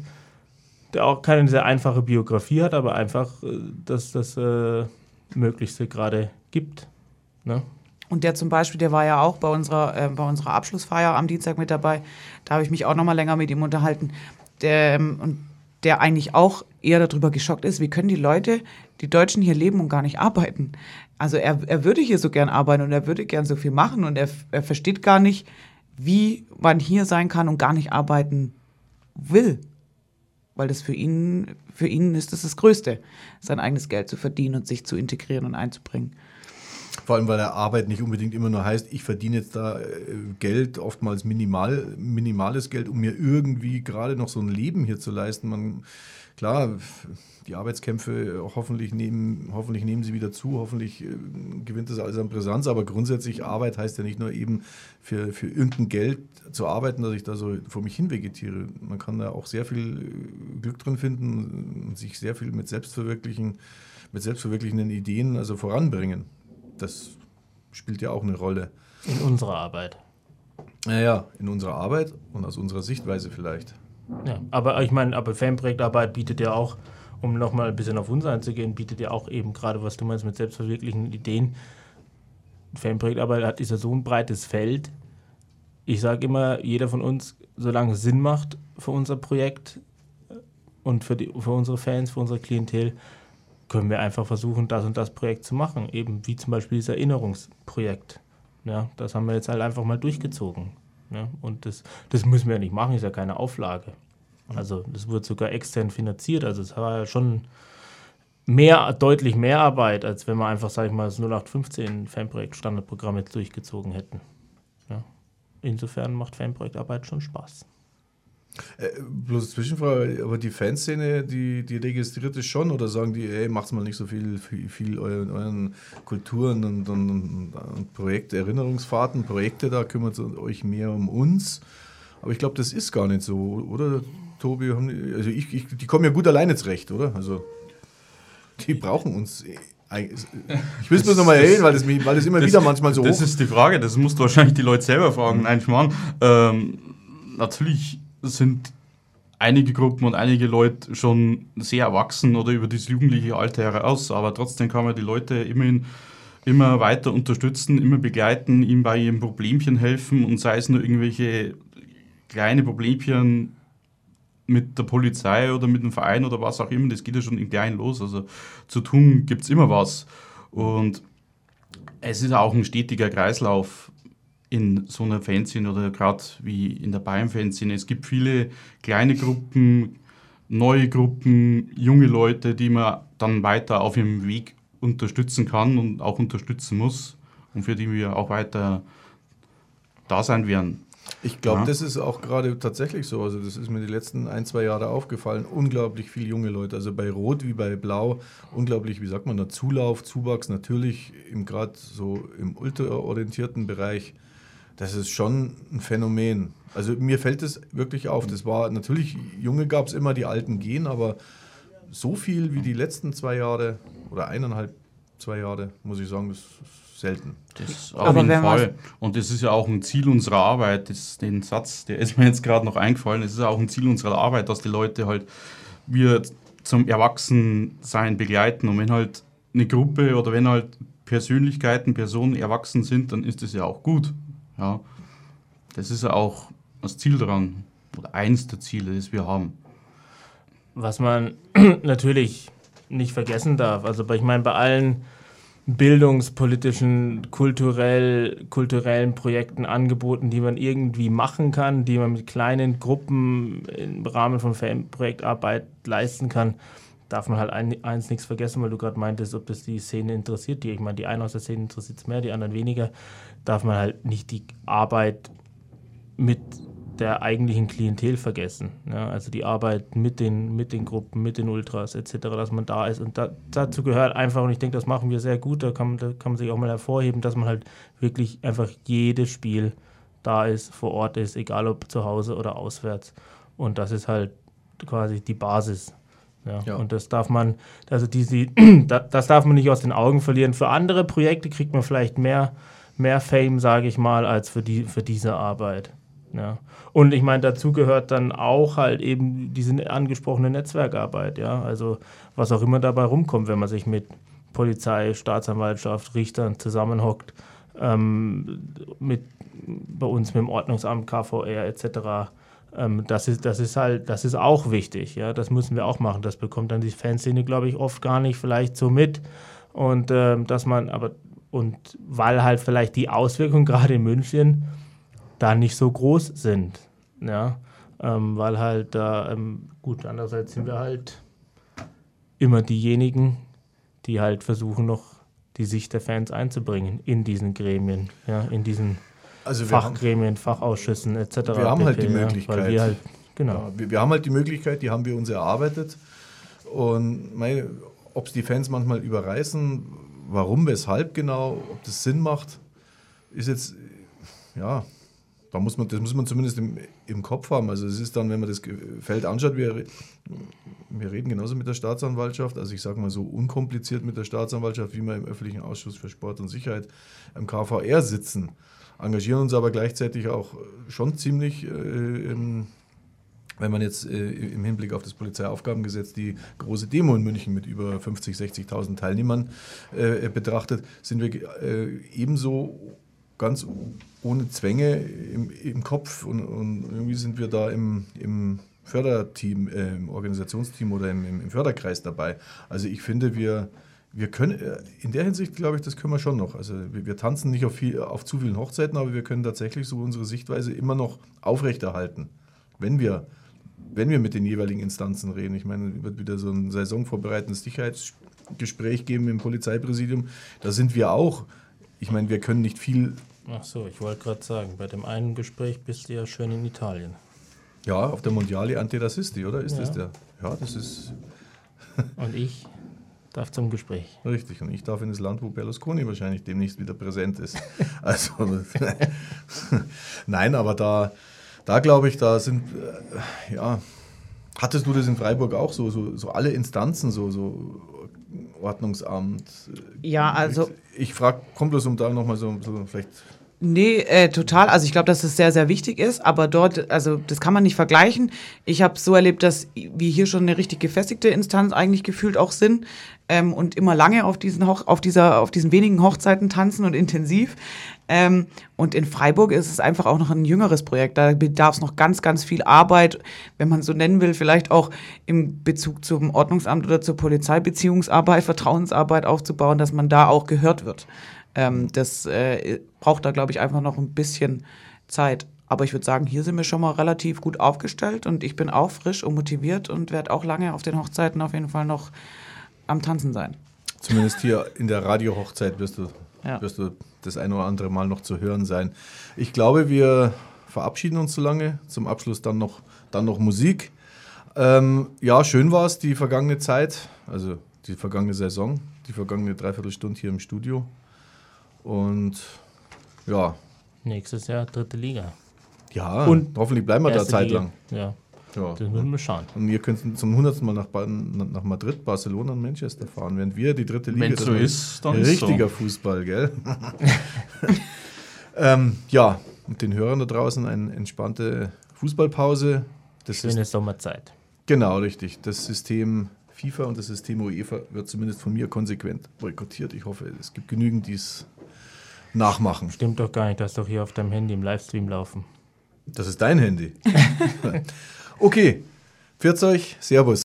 der auch keine sehr einfache Biografie hat, aber einfach äh, dass das äh, Möglichste gerade gibt. Ne? Und der zum Beispiel, der war ja auch bei unserer, äh, bei unserer Abschlussfeier am Dienstag mit dabei. Da habe ich mich auch noch mal länger mit ihm unterhalten. Der, ähm, und der eigentlich auch eher darüber geschockt ist, wie können die Leute, die Deutschen hier leben und gar nicht arbeiten. Also er, er würde hier so gern arbeiten und er würde gern so viel machen und er, er versteht gar nicht, wie man hier sein kann und gar nicht arbeiten will weil das für ihn, für ihn ist das das Größte, sein eigenes Geld zu verdienen und sich zu integrieren und einzubringen. Vor allem, weil der Arbeit nicht unbedingt immer nur heißt, ich verdiene jetzt da äh, Geld, oftmals minimal, minimales Geld, um mir irgendwie gerade noch so ein Leben hier zu leisten. Man, klar, die Arbeitskämpfe hoffentlich nehmen, hoffentlich nehmen sie wieder zu, hoffentlich äh, gewinnt das alles an Brisanz, aber grundsätzlich Arbeit heißt ja nicht nur eben für, für irgendein Geld zu arbeiten, dass ich da so vor mich hin vegetiere. Man kann da auch sehr viel äh, Glück drin finden und sich sehr viel mit selbstverwirklichen, mit selbstverwirklichenden Ideen also voranbringen. Das spielt ja auch eine Rolle. In unserer Arbeit. Naja, in unserer Arbeit und aus unserer Sichtweise vielleicht. Ja, aber ich meine, aber Fanprojektarbeit bietet ja auch um nochmal ein bisschen auf uns einzugehen, bietet ja auch eben gerade, was du meinst mit selbstverwirklichen Ideen. Fanprojektarbeit hat, ist ja so ein breites Feld. Ich sage immer, jeder von uns, solange es Sinn macht für unser Projekt, und für, die, für unsere Fans, für unsere Klientel, können wir einfach versuchen, das und das Projekt zu machen. Eben wie zum Beispiel dieses Erinnerungsprojekt. Ja, das haben wir jetzt halt einfach mal durchgezogen. Ja, und das, das müssen wir ja nicht machen, ist ja keine Auflage. Also das wird sogar extern finanziert. Also es war ja schon mehr, deutlich mehr Arbeit, als wenn wir einfach, sag ich mal, das 0815 Fanprojekt Standardprogramm jetzt durchgezogen hätten. Ja. Insofern macht Fanprojektarbeit schon Spaß. Äh, bloß Zwischenfrage, aber die Fanszene, die, die registriert es schon oder sagen die, ey, macht's mal nicht so viel, viel, viel euren, euren Kulturen und, und, und Projekte, Erinnerungsfahrten, Projekte, da kümmert euch mehr um uns. Aber ich glaube, das ist gar nicht so, oder, Tobi? also ich, ich, die kommen ja gut alleine zurecht, oder? Also die brauchen uns. Ich will es bloß nochmal erwähnen, weil das, weil das immer das, wieder manchmal so Das hoch ist die Frage, das musst du wahrscheinlich die Leute selber fragen. Nein, ich meine, ähm, natürlich sind einige Gruppen und einige Leute schon sehr erwachsen oder über das jugendliche Alter heraus, aber trotzdem kann man die Leute immerhin immer weiter unterstützen, immer begleiten, ihm bei ihrem Problemchen helfen und sei es nur irgendwelche kleine Problemchen mit der Polizei oder mit dem Verein oder was auch immer, das geht ja schon in klein los. Also zu tun gibt es immer was. Und es ist auch ein stetiger Kreislauf in so einer Fanszene oder gerade wie in der Bayern-Fanszene. Es gibt viele kleine Gruppen, neue Gruppen, junge Leute, die man dann weiter auf ihrem Weg unterstützen kann und auch unterstützen muss und für die wir auch weiter da sein werden. Ich glaube, ja. das ist auch gerade tatsächlich so. Also, das ist mir die letzten ein, zwei Jahre aufgefallen. Unglaublich viele junge Leute. Also bei Rot wie bei Blau, unglaublich, wie sagt man da, Zulauf, Zuwachs, natürlich gerade so im ultraorientierten Bereich. Das ist schon ein Phänomen. Also mir fällt es wirklich auf. Das war natürlich, Junge gab es immer, die Alten gehen, aber so viel wie die letzten zwei Jahre oder eineinhalb, zwei Jahre, muss ich sagen, das ist selten. Das auf jeden Fall. Und das ist ja auch ein Ziel unserer Arbeit. Das, den Satz, der ist mir jetzt gerade noch eingefallen. Es ist ja auch ein Ziel unserer Arbeit, dass die Leute halt wir zum Erwachsensein begleiten. Und wenn halt eine Gruppe oder wenn halt Persönlichkeiten, Personen erwachsen sind, dann ist das ja auch gut. Ja. Das ist ja auch das Ziel daran oder eins der Ziele, das wir haben. Was man [CLEARS THROAT] natürlich nicht vergessen darf, also ich meine, bei allen bildungspolitischen, kulturell, kulturellen Projekten angeboten, die man irgendwie machen kann, die man mit kleinen Gruppen im Rahmen von Projektarbeit leisten kann, darf man halt ein, eins nichts vergessen, weil du gerade meintest, ob das die Szene interessiert. Die, ich meine, die einen aus der Szene interessiert es mehr, die anderen weniger. Darf man halt nicht die Arbeit mit der eigentlichen Klientel vergessen. Ja, also die Arbeit mit den, mit den Gruppen, mit den Ultras etc., dass man da ist. Und da, dazu gehört einfach, und ich denke, das machen wir sehr gut, da kann, da kann man sich auch mal hervorheben, dass man halt wirklich einfach jedes Spiel da ist, vor Ort ist, egal ob zu Hause oder auswärts. Und das ist halt quasi die Basis. Ja, ja. Und das darf man, also diese, [CLEARS THROAT] das darf man nicht aus den Augen verlieren. Für andere Projekte kriegt man vielleicht mehr, mehr Fame, sage ich mal, als für, die, für diese Arbeit. Ja. Und ich meine, dazu gehört dann auch halt eben diese angesprochene Netzwerkarbeit, ja. Also was auch immer dabei rumkommt, wenn man sich mit Polizei, Staatsanwaltschaft, Richtern zusammenhockt, ähm, mit bei uns mit dem Ordnungsamt, KVR etc. Ähm, das, ist, das ist halt, das ist auch wichtig, ja. Das müssen wir auch machen. Das bekommt dann die Fanszene, glaube ich, oft gar nicht vielleicht so mit. Und ähm, dass man, aber und weil halt vielleicht die Auswirkungen [LAUGHS] gerade in München da nicht so groß sind. Ja, ähm, weil halt da, ähm, gut, andererseits sind wir halt immer diejenigen, die halt versuchen noch die Sicht der Fans einzubringen in diesen Gremien, ja, in diesen also Fachgremien, haben, Fachausschüssen etc. Wir haben halt die Möglichkeit. Wir, halt, genau. Ja, wir, wir, haben halt die Möglichkeit, die haben wir uns erarbeitet. Und ob es die Fans manchmal überreißen, warum, weshalb genau, ob das Sinn macht, ist jetzt, ja, da muss man, das muss man zumindest im, im Kopf haben. Also es ist dann, wenn man das Feld anschaut, wir, wir reden genauso mit der Staatsanwaltschaft, also ich sage mal so unkompliziert mit der Staatsanwaltschaft, wie wir im öffentlichen Ausschuss für Sport und Sicherheit im KVR sitzen, engagieren uns aber gleichzeitig auch schon ziemlich, äh, im, wenn man jetzt äh, im Hinblick auf das Polizeiaufgabengesetz die große Demo in München mit über 50.000, 60.000 Teilnehmern äh, betrachtet, sind wir äh, ebenso ganz ohne Zwänge im, im Kopf und, und, irgendwie sind wir da im, im Förderteam, äh, im Organisationsteam oder im, im, Förderkreis dabei. Also ich finde, wir, wir können, äh, in der Hinsicht glaube ich, das können wir schon noch. Also wir, wir tanzen nicht auf, viel, auf zu vielen Hochzeiten, aber wir können tatsächlich so unsere Sichtweise immer noch aufrechterhalten, wenn wir, wenn wir mit den jeweiligen Instanzen reden. Ich meine, wird wieder so ein saisonvorbereitendes Sicherheitsgespräch geben im Polizeipräsidium. Da sind wir auch. Ich meine, wir können nicht viel. Ach so, ich wollte gerade sagen, bei dem einen Gespräch bist du ja schön in Italien. Ja, auf der Mondiale Antirassisti, oder? Ist ja. das der? Ja, das ist. [LAUGHS] Und ich darf zum Gespräch. Richtig, und ich darf in das Land, wo Berlusconi wahrscheinlich demnächst wieder präsent ist. [LAUGHS] also, [LAUGHS] nein, aber da, da glaube ich, da sind, äh, ja, hattest du das in Freiburg auch so, so, so alle Instanzen, so, so Ordnungsamt? Ja, also. Ich, frage, kommt das um da nochmal so, so vielleicht Nee, äh, total. Also ich glaube, dass es sehr, sehr wichtig ist, aber dort, also das kann man nicht vergleichen. Ich habe so erlebt, dass wir hier schon eine richtig gefestigte Instanz eigentlich gefühlt auch sind ähm, und immer lange auf diesen, Hoch auf, dieser, auf diesen wenigen Hochzeiten tanzen und intensiv. Ähm, und in Freiburg ist es einfach auch noch ein jüngeres Projekt. Da bedarf es noch ganz, ganz viel Arbeit, wenn man so nennen will, vielleicht auch im Bezug zum Ordnungsamt oder zur Polizeibeziehungsarbeit, Vertrauensarbeit aufzubauen, dass man da auch gehört wird. Ähm, das äh, braucht da, glaube ich, einfach noch ein bisschen Zeit. Aber ich würde sagen, hier sind wir schon mal relativ gut aufgestellt und ich bin auch frisch und motiviert und werde auch lange auf den Hochzeiten auf jeden Fall noch am Tanzen sein. Zumindest hier in der Radiohochzeit wirst du, ja. wirst du das ein oder andere Mal noch zu hören sein. Ich glaube, wir verabschieden uns so lange. Zum Abschluss dann noch, dann noch Musik. Ähm, ja, schön war es, die vergangene Zeit, also die vergangene Saison, die vergangene Dreiviertelstunde hier im Studio. Und ja. Nächstes Jahr dritte Liga. Ja, und hoffentlich bleiben wir da zeitlang. Ja. ja. Das müssen wir schauen. Und ihr könnt zum hundertsten Mal nach, nach Madrid, Barcelona und Manchester fahren, während wir die dritte Liga. Wenn so ist, dann Richtiger so. Fußball, gell? [LAUGHS] ähm, ja, und den Hörern da draußen eine entspannte Fußballpause. Das Schöne ist, Sommerzeit. Genau, richtig. Das System FIFA und das System UEFA wird zumindest von mir konsequent boykottiert. Ich hoffe, es gibt genügend, die es nachmachen. Stimmt doch gar nicht, dass doch hier auf deinem Handy im Livestream laufen. Das ist dein Handy. [LAUGHS] okay, pfiat euch, Servus.